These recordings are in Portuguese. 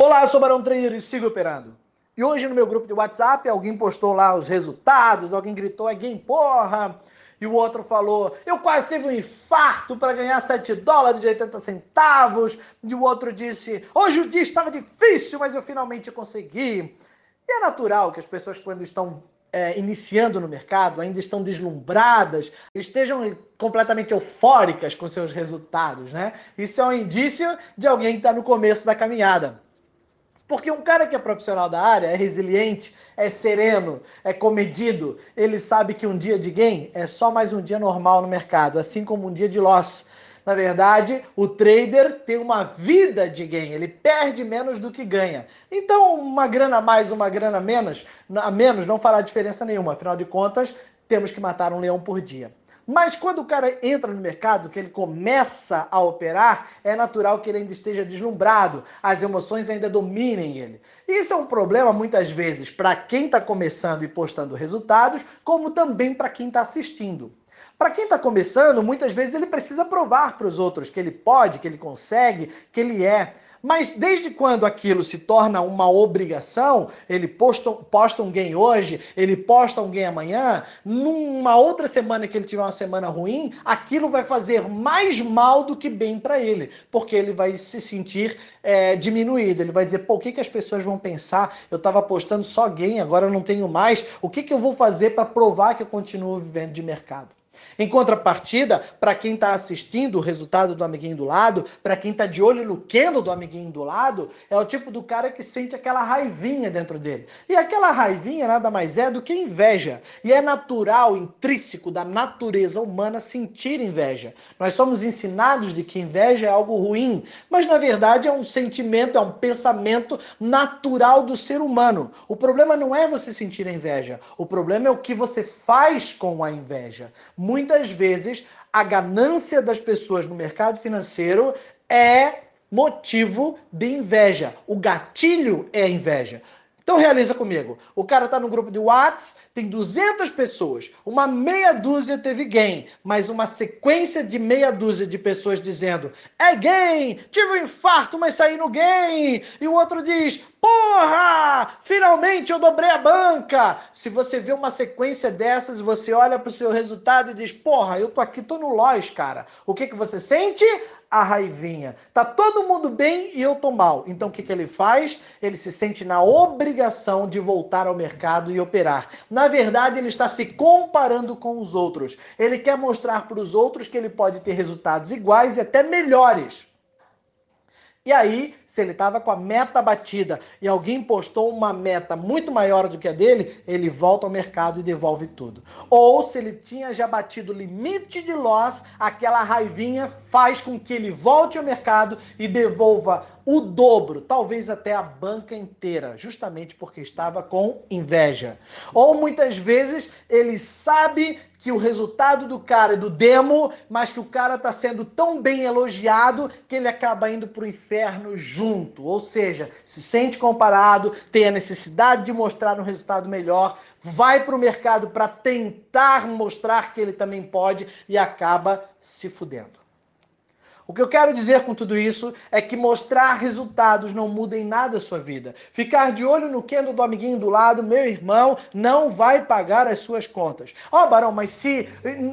Olá, eu sou Barão Trader e sigo operando. E hoje no meu grupo de WhatsApp, alguém postou lá os resultados, alguém gritou, é game porra, e o outro falou, eu quase tive um infarto para ganhar 7 dólares e 80 centavos, e o outro disse, hoje o dia estava difícil, mas eu finalmente consegui. E é natural que as pessoas, quando estão é, iniciando no mercado, ainda estão deslumbradas, estejam completamente eufóricas com seus resultados, né? Isso é um indício de alguém que está no começo da caminhada. Porque um cara que é profissional da área, é resiliente, é sereno, é comedido, ele sabe que um dia de gain é só mais um dia normal no mercado, assim como um dia de loss. Na verdade, o trader tem uma vida de gain, ele perde menos do que ganha. Então, uma grana a mais, uma grana a menos, a menos não fará diferença nenhuma. Afinal de contas, temos que matar um leão por dia. Mas quando o cara entra no mercado, que ele começa a operar, é natural que ele ainda esteja deslumbrado, as emoções ainda dominem ele. Isso é um problema muitas vezes para quem está começando e postando resultados, como também para quem está assistindo. Para quem está começando, muitas vezes ele precisa provar para os outros que ele pode, que ele consegue, que ele é. Mas desde quando aquilo se torna uma obrigação, ele posta, posta um game hoje, ele posta um game amanhã, numa outra semana que ele tiver uma semana ruim, aquilo vai fazer mais mal do que bem para ele, porque ele vai se sentir é, diminuído. Ele vai dizer, pô, o que, que as pessoas vão pensar? Eu estava postando só game, agora eu não tenho mais. O que, que eu vou fazer para provar que eu continuo vivendo de mercado? Em contrapartida, para quem está assistindo o resultado do amiguinho do lado, para quem está de olho no candle do amiguinho do lado, é o tipo do cara que sente aquela raivinha dentro dele. E aquela raivinha nada mais é do que inveja. E é natural, intrínseco da natureza humana sentir inveja. Nós somos ensinados de que inveja é algo ruim, mas na verdade é um sentimento, é um pensamento natural do ser humano. O problema não é você sentir a inveja, o problema é o que você faz com a inveja muitas vezes a ganância das pessoas no mercado financeiro é motivo de inveja. O gatilho é a inveja. Então realiza comigo. O cara está no grupo de Whats, tem 200 pessoas, uma meia dúzia teve gain, mas uma sequência de meia dúzia de pessoas dizendo: "É gain, tive um infarto, mas saí no gain". E o outro diz: "Porra, finalmente eu dobrei a banca". Se você vê uma sequência dessas, você olha para o seu resultado e diz: "Porra, eu tô aqui, tô no loss, cara". O que que você sente? A raivinha. Tá todo mundo bem e eu tô mal. Então o que, que ele faz? Ele se sente na obrigação de voltar ao mercado e operar. Na verdade, ele está se comparando com os outros. Ele quer mostrar para os outros que ele pode ter resultados iguais e até melhores. E aí, se ele estava com a meta batida e alguém postou uma meta muito maior do que a dele, ele volta ao mercado e devolve tudo. Ou se ele tinha já batido o limite de loss, aquela raivinha faz com que ele volte ao mercado e devolva o dobro, talvez até a banca inteira, justamente porque estava com inveja. Ou muitas vezes ele sabe que o resultado do cara é do demo, mas que o cara está sendo tão bem elogiado que ele acaba indo para o inferno junto. Ou seja, se sente comparado, tem a necessidade de mostrar um resultado melhor, vai para o mercado para tentar mostrar que ele também pode e acaba se fudendo. O que eu quero dizer com tudo isso é que mostrar resultados não muda em nada a sua vida. Ficar de olho no Kendo do amiguinho do lado, meu irmão, não vai pagar as suas contas. Ó, oh, Barão, mas se,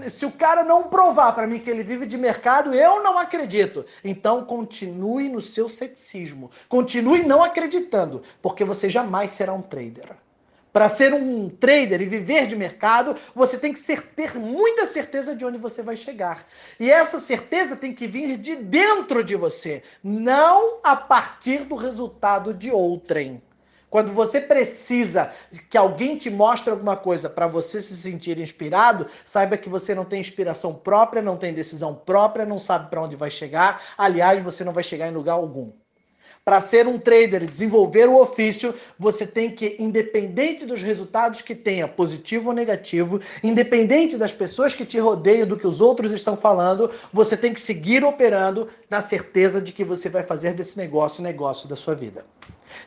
se o cara não provar para mim que ele vive de mercado, eu não acredito. Então continue no seu ceticismo. Continue não acreditando, porque você jamais será um trader. Para ser um trader e viver de mercado, você tem que ser, ter muita certeza de onde você vai chegar. E essa certeza tem que vir de dentro de você, não a partir do resultado de outrem. Quando você precisa que alguém te mostre alguma coisa para você se sentir inspirado, saiba que você não tem inspiração própria, não tem decisão própria, não sabe para onde vai chegar. Aliás, você não vai chegar em lugar algum. Para ser um trader desenvolver o ofício, você tem que, independente dos resultados que tenha, positivo ou negativo, independente das pessoas que te rodeiam, do que os outros estão falando, você tem que seguir operando na certeza de que você vai fazer desse negócio o negócio da sua vida.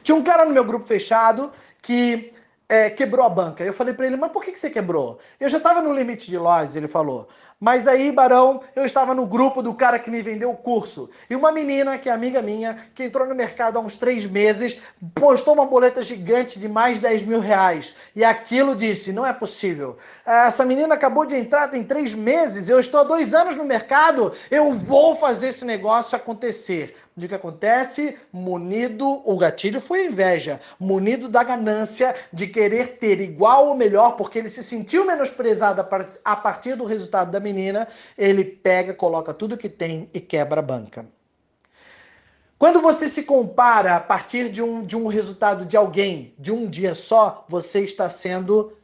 Tinha um cara no meu grupo fechado que é, quebrou a banca. Eu falei para ele, mas por que, que você quebrou? Eu já estava no limite de lojas, ele falou. Mas aí, Barão, eu estava no grupo do cara que me vendeu o curso. E uma menina, que é amiga minha, que entrou no mercado há uns três meses, postou uma boleta gigante de mais de 10 mil reais. E aquilo disse: não é possível. Essa menina acabou de entrar tem três meses, eu estou há dois anos no mercado, eu vou fazer esse negócio acontecer. O que acontece? Munido, o gatilho foi inveja, munido da ganância de querer ter igual ou melhor, porque ele se sentiu menosprezado a partir do resultado da menina, ele pega, coloca tudo que tem e quebra a banca. Quando você se compara a partir de um, de um resultado de alguém de um dia só, você está sendo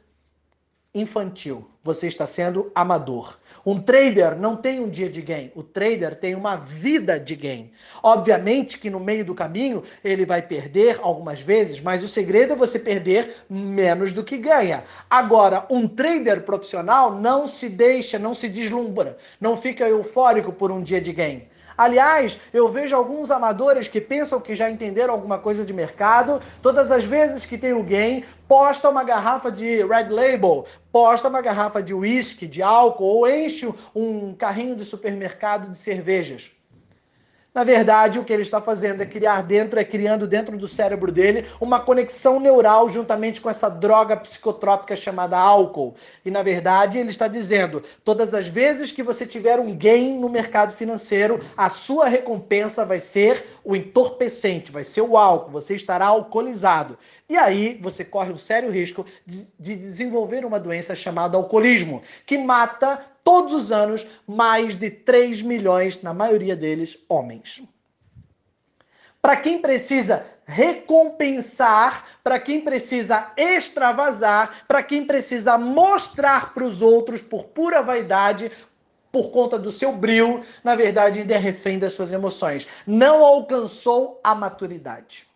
infantil, você está sendo amador. Um trader não tem um dia de game, o trader tem uma vida de game. Obviamente que no meio do caminho ele vai perder algumas vezes, mas o segredo é você perder menos do que ganha. Agora, um trader profissional não se deixa, não se deslumbra, não fica eufórico por um dia de game. Aliás, eu vejo alguns amadores que pensam que já entenderam alguma coisa de mercado, todas as vezes que tem alguém, posta uma garrafa de Red Label, posta uma garrafa de whisky, de álcool, ou enche um carrinho de supermercado de cervejas. Na verdade, o que ele está fazendo é criar dentro, é criando dentro do cérebro dele uma conexão neural juntamente com essa droga psicotrópica chamada álcool. E na verdade, ele está dizendo: todas as vezes que você tiver um gain no mercado financeiro, a sua recompensa vai ser o entorpecente, vai ser o álcool, você estará alcoolizado. E aí você corre o sério risco de desenvolver uma doença chamada alcoolismo, que mata todos os anos mais de 3 milhões, na maioria deles, homens. Para quem precisa recompensar, para quem precisa extravasar, para quem precisa mostrar para os outros por pura vaidade, por conta do seu brilho, na verdade ainda é refém das suas emoções. Não alcançou a maturidade.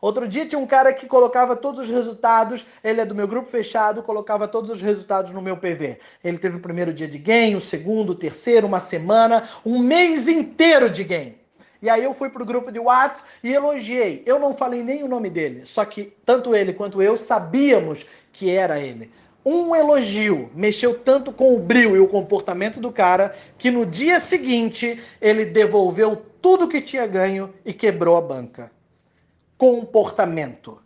Outro dia tinha um cara que colocava todos os resultados, ele é do meu grupo fechado, colocava todos os resultados no meu PV. Ele teve o primeiro dia de game, o segundo, o terceiro, uma semana, um mês inteiro de game. E aí eu fui pro grupo de Whats e elogiei. Eu não falei nem o nome dele, só que tanto ele quanto eu sabíamos que era ele. Um elogio mexeu tanto com o brilho e o comportamento do cara que no dia seguinte ele devolveu tudo que tinha ganho e quebrou a banca comportamento.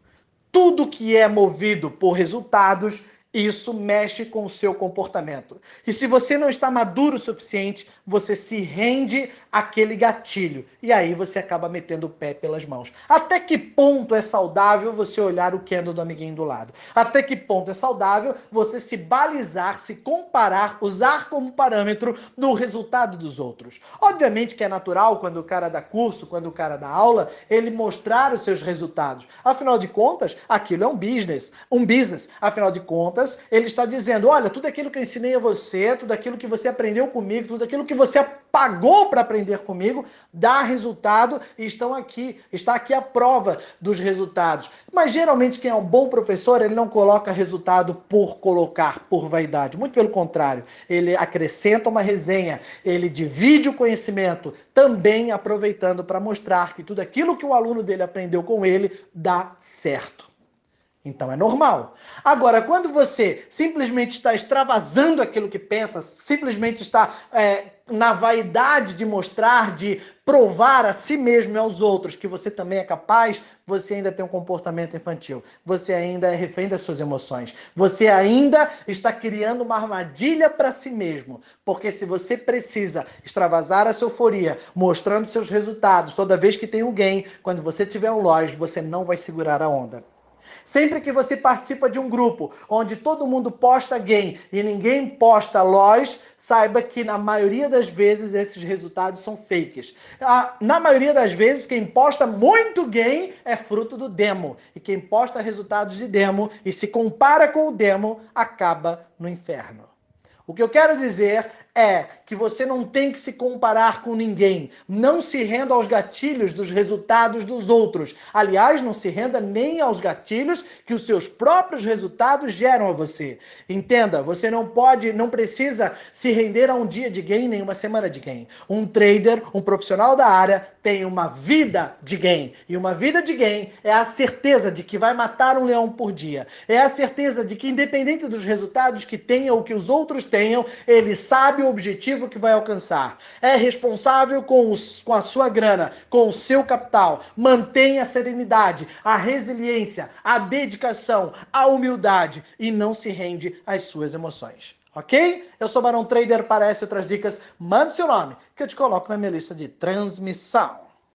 Tudo que é movido por resultados isso mexe com o seu comportamento. E se você não está maduro o suficiente, você se rende àquele gatilho. E aí você acaba metendo o pé pelas mãos. Até que ponto é saudável você olhar o candle do amiguinho do lado? Até que ponto é saudável você se balizar, se comparar, usar como parâmetro no resultado dos outros? Obviamente que é natural quando o cara dá curso, quando o cara dá aula, ele mostrar os seus resultados. Afinal de contas, aquilo é um business. Um business. Afinal de contas, ele está dizendo: olha, tudo aquilo que eu ensinei a você, tudo aquilo que você aprendeu comigo, tudo aquilo que você pagou para aprender comigo, dá resultado e estão aqui, está aqui a prova dos resultados. Mas geralmente quem é um bom professor, ele não coloca resultado por colocar, por vaidade. Muito pelo contrário, ele acrescenta uma resenha, ele divide o conhecimento, também aproveitando para mostrar que tudo aquilo que o aluno dele aprendeu com ele dá certo. Então é normal. Agora, quando você simplesmente está extravasando aquilo que pensa, simplesmente está é, na vaidade de mostrar, de provar a si mesmo e aos outros que você também é capaz, você ainda tem um comportamento infantil. Você ainda é refém das suas emoções. Você ainda está criando uma armadilha para si mesmo. Porque se você precisa extravasar a sua euforia, mostrando seus resultados toda vez que tem alguém, quando você tiver um loja, você não vai segurar a onda. Sempre que você participa de um grupo onde todo mundo posta game e ninguém posta lojas, saiba que na maioria das vezes esses resultados são fakes. Ah, na maioria das vezes, quem posta muito game é fruto do demo. E quem posta resultados de demo e se compara com o demo acaba no inferno. O que eu quero dizer é que você não tem que se comparar com ninguém. Não se renda aos gatilhos dos resultados dos outros. Aliás, não se renda nem aos gatilhos que os seus próprios resultados geram a você. Entenda, você não pode, não precisa se render a um dia de gain nem uma semana de gain. Um trader, um profissional da área, tem uma vida de gain. E uma vida de gain é a certeza de que vai matar um leão por dia. É a certeza de que, independente dos resultados que tenha ou que os outros tenham, ele sabe o objetivo que vai alcançar. É responsável com, os, com a sua grana, com o seu capital. Mantenha a serenidade, a resiliência, a dedicação, a humildade e não se rende às suas emoções. Ok? Eu sou Barão Trader, essas outras dicas, mande seu nome que eu te coloco na minha lista de transmissão.